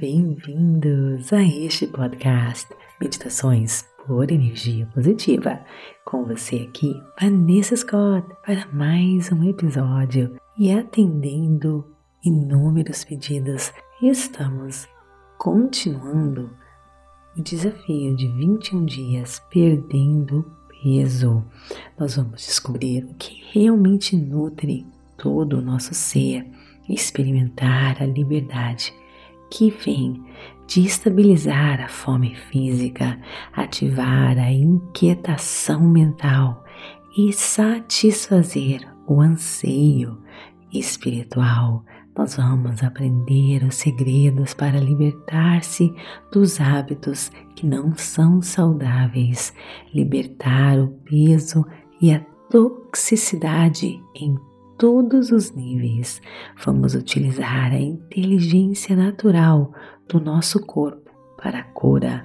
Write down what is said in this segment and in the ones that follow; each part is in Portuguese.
Bem-vindos a este podcast Meditações por Energia Positiva. Com você aqui, Vanessa Scott, para mais um episódio e atendendo inúmeros pedidos, estamos continuando o desafio de 21 dias perdendo peso. Nós vamos descobrir o que realmente nutre todo o nosso ser, experimentar a liberdade que vem de estabilizar a fome física, ativar a inquietação mental e satisfazer o anseio espiritual. Nós vamos aprender os segredos para libertar-se dos hábitos que não são saudáveis, libertar o peso e a toxicidade em todos os níveis. Vamos utilizar a inteligência natural do nosso corpo para a cura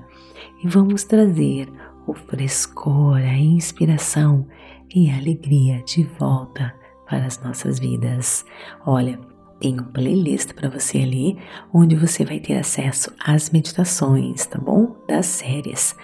e vamos trazer o frescor, a inspiração e a alegria de volta para as nossas vidas. Olha, tem um playlist para você ali, onde você vai ter acesso às meditações, tá bom? Das séries.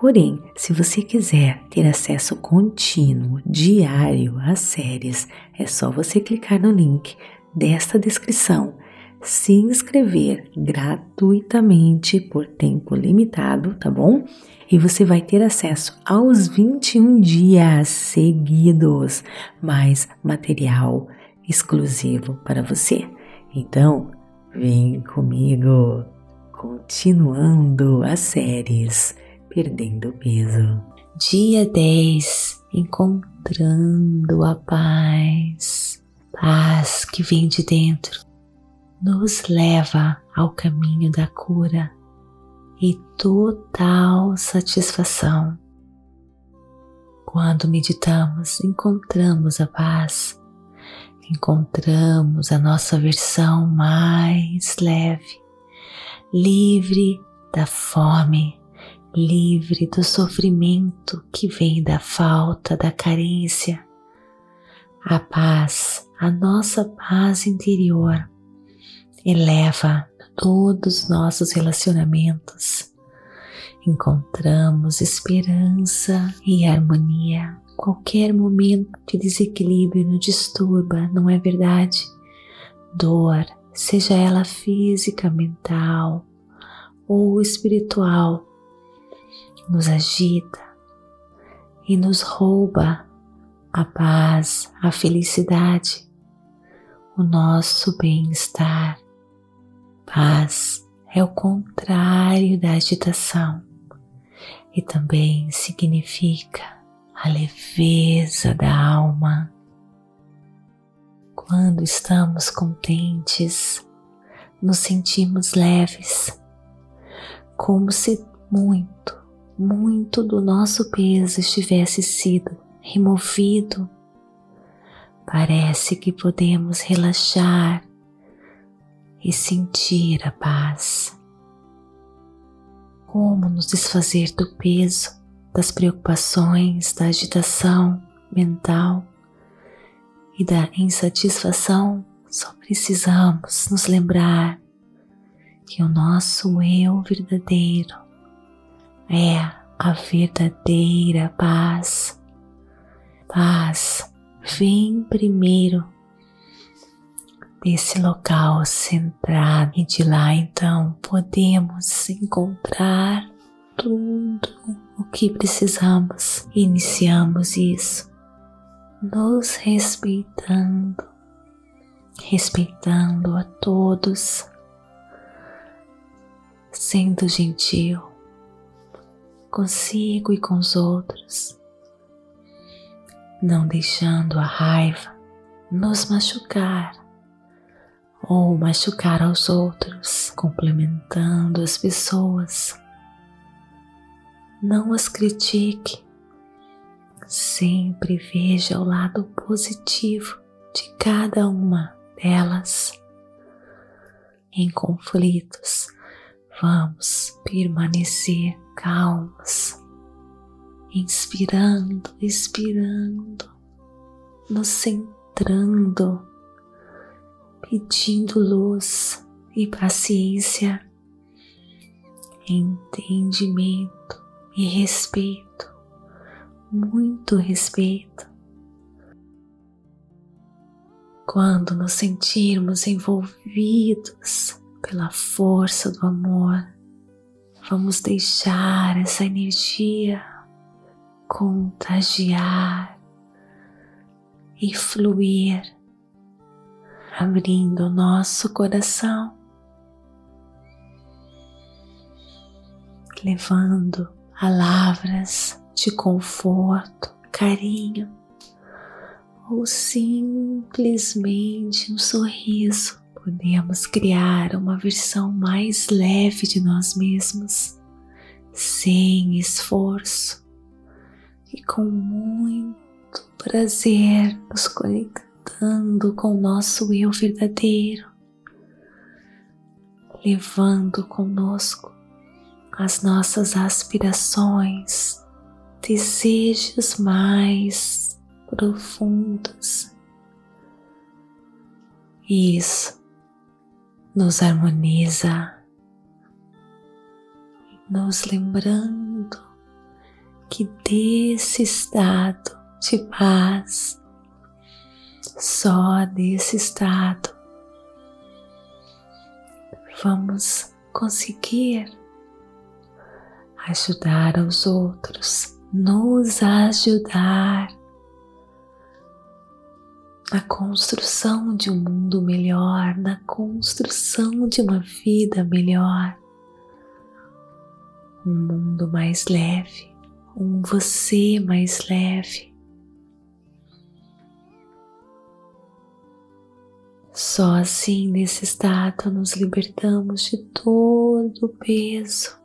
Porém, se você quiser ter acesso contínuo, diário às séries, é só você clicar no link desta descrição, se inscrever gratuitamente por tempo limitado, tá bom? E você vai ter acesso aos 21 dias seguidos, mais material exclusivo para você. Então, vem comigo, continuando as séries perdendo peso. Dia 10 encontrando a paz, paz que vem de dentro, nos leva ao caminho da cura e total satisfação. Quando meditamos, encontramos a paz, encontramos a nossa versão mais leve, livre da fome, livre do sofrimento que vem da falta, da carência. A paz, a nossa paz interior, eleva todos os nossos relacionamentos. Encontramos esperança e harmonia. Qualquer momento de desequilíbrio nos disturba, não é verdade? Dor, seja ela física, mental ou espiritual, nos agita e nos rouba a paz, a felicidade, o nosso bem-estar. Paz é o contrário da agitação e também significa a leveza da alma. Quando estamos contentes, nos sentimos leves, como se muito, muito do nosso peso estivesse sido removido, parece que podemos relaxar e sentir a paz. Como nos desfazer do peso, das preocupações, da agitação mental e da insatisfação? Só precisamos nos lembrar que o nosso eu verdadeiro é a verdadeira paz. Paz vem primeiro desse local centrado e de lá então podemos encontrar tudo o que precisamos. Iniciamos isso nos respeitando, respeitando a todos, sendo gentil consigo e com os outros, não deixando a raiva nos machucar ou machucar aos outros, complementando as pessoas. Não as critique, sempre veja o lado positivo de cada uma delas. Em conflitos, vamos permanecer calmos, inspirando, expirando, nos centrando, pedindo luz e paciência entendimento e respeito, muito respeito. Quando nos sentirmos envolvidos pela força do amor, vamos deixar essa energia contagiar e fluir, abrindo o nosso coração, levando palavras de conforto, carinho ou simplesmente um sorriso. Podemos criar uma versão mais leve de nós mesmos, sem esforço e com muito prazer nos conectando com o nosso eu verdadeiro, levando conosco as nossas aspirações, desejos mais profundos. Isso nos harmoniza, nos lembrando que desse estado de paz, só desse estado, vamos conseguir ajudar aos outros, nos ajudar na construção de um mundo melhor, na construção de uma vida melhor, um mundo mais leve, um você mais leve. Só assim, nesse estado, nos libertamos de todo o peso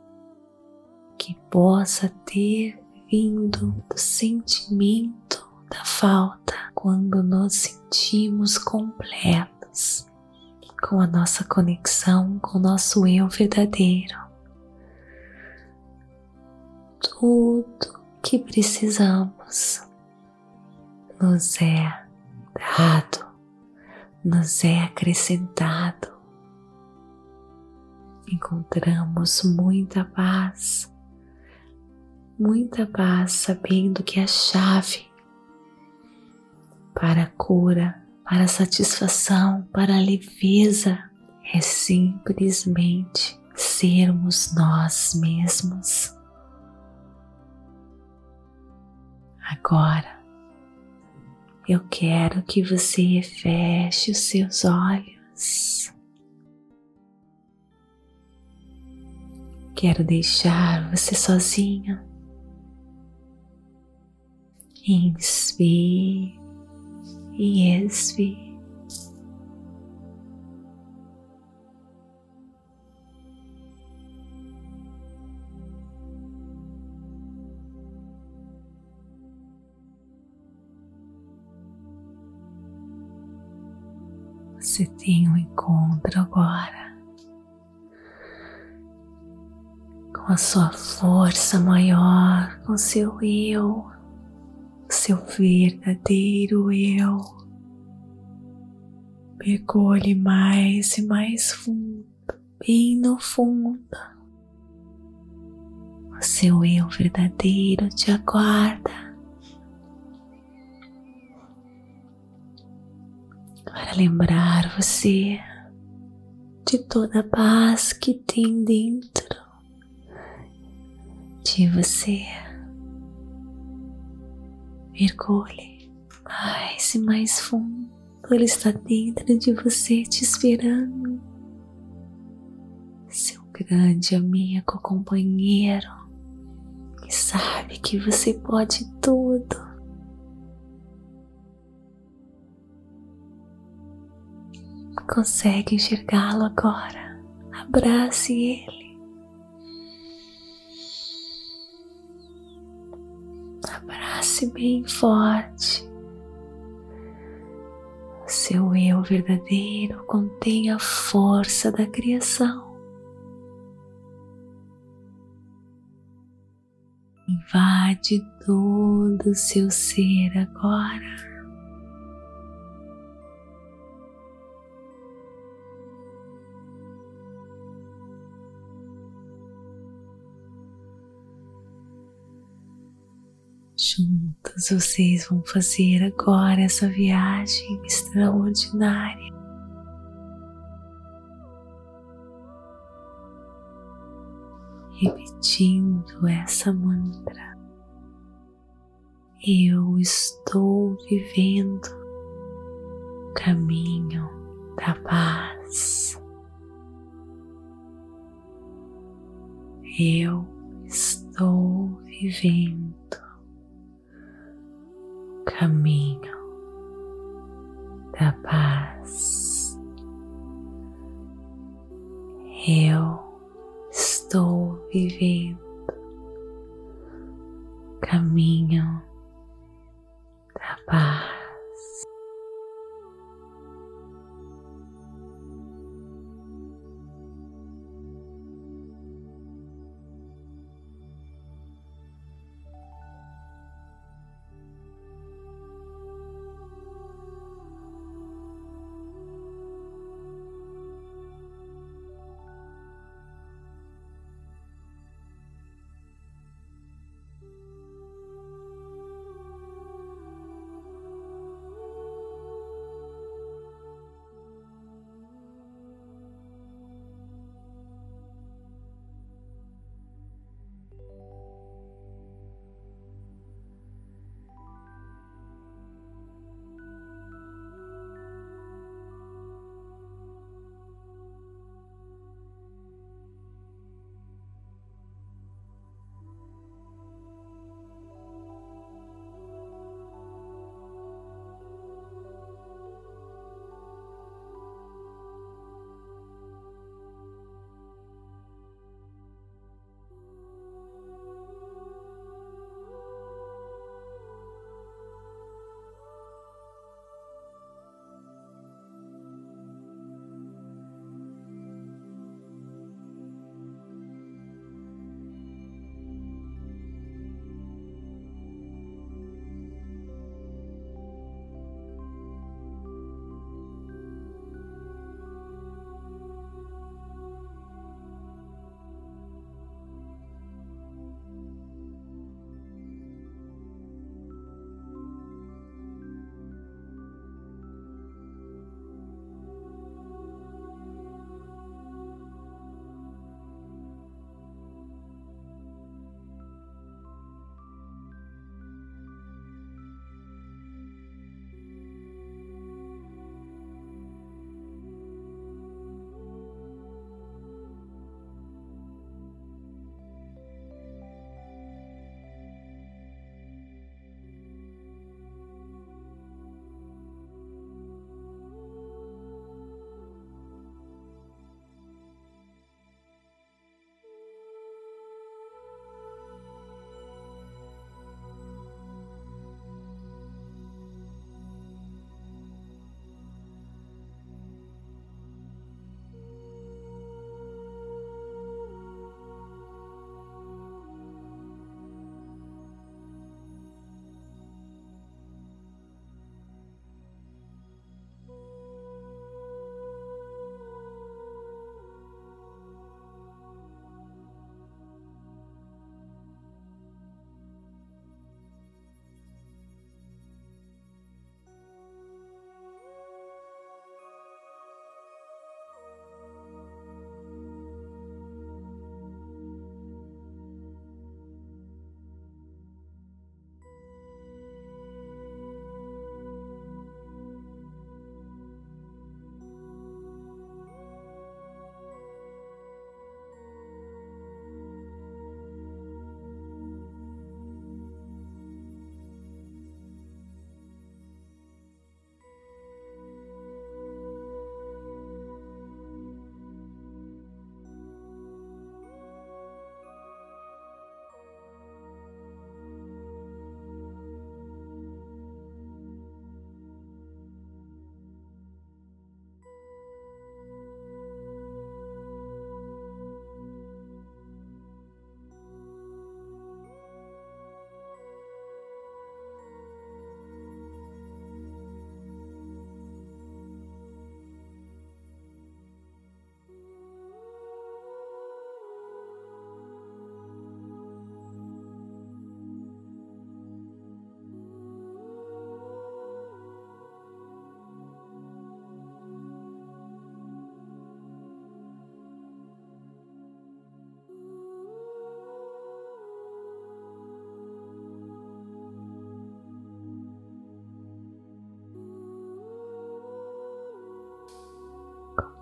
que possa ter vindo do sentimento falta quando nos sentimos completos com a nossa conexão com o nosso eu verdadeiro. Tudo que precisamos nos é dado, nos é acrescentado. Encontramos muita paz muita paz sabendo que a chave para a cura, para a satisfação, para a leveza é simplesmente sermos nós mesmos. Agora, eu quero que você feche os seus olhos. Quero deixar você sozinha Inspire e expire. Você tem um encontro agora com a sua força maior, com seu eu seu verdadeiro eu. Mergulhe mais e mais fundo, bem no fundo. O seu eu verdadeiro te aguarda. Para lembrar você de toda a paz que tem dentro de você mergulhe mais e mais fundo. Ele está dentro de você te esperando. Seu grande amigo, companheiro, que sabe que você pode tudo. Consegue enxergá-lo agora? Abrace ele. Abrace bem forte. Seu eu verdadeiro contém a força da criação. Invade todo o seu ser agora. Juntos vocês vão fazer agora essa viagem extraordinária. Repetindo essa mantra, eu estou vivendo o caminho da paz. Eu estou vivendo caminho da paz. Eu estou vivendo caminho da paz.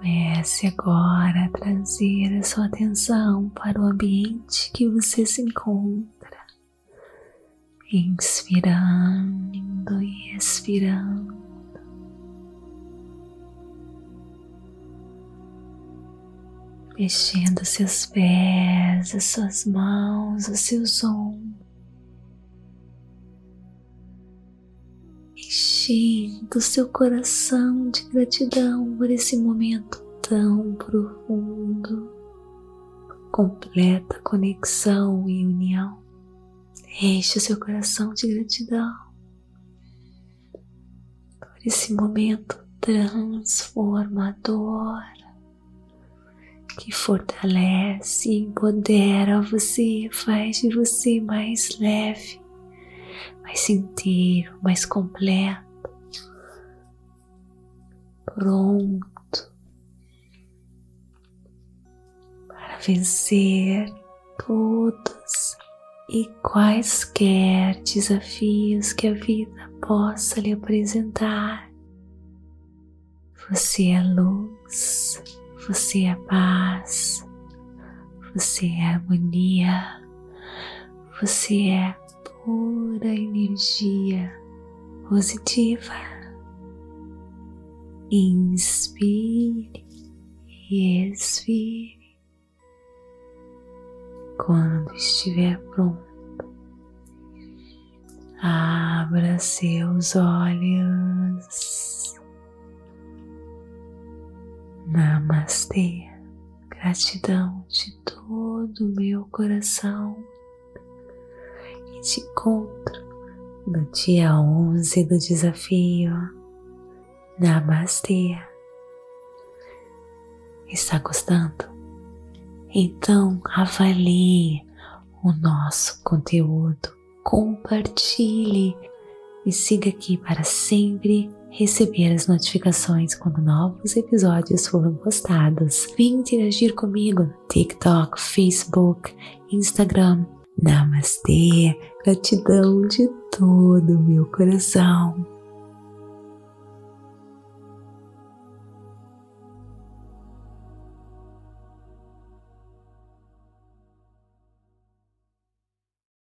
Comece agora a trazer a sua atenção para o ambiente que você se encontra, inspirando e expirando. Mexendo seus pés, as suas mãos, os seus ombros. Enchendo seu coração de gratidão por esse momento tão profundo, completa conexão e união. Enche seu coração de gratidão por esse momento transformador que fortalece e empodera você, faz de você mais leve mais inteiro, mais completo, pronto para vencer todos e quaisquer desafios que a vida possa lhe apresentar. Você é luz, você é paz, você é harmonia, você é pura energia positiva. Inspire e expire. Quando estiver pronto, abra seus olhos. Namastê. Gratidão de todo o meu coração te encontro no dia 11 do desafio. Namastê. Está gostando? Então avalie o nosso conteúdo, compartilhe e siga aqui para sempre receber as notificações quando novos episódios foram postados. Vem interagir comigo no TikTok, Facebook, Instagram Namastê, gratidão de todo o meu coração.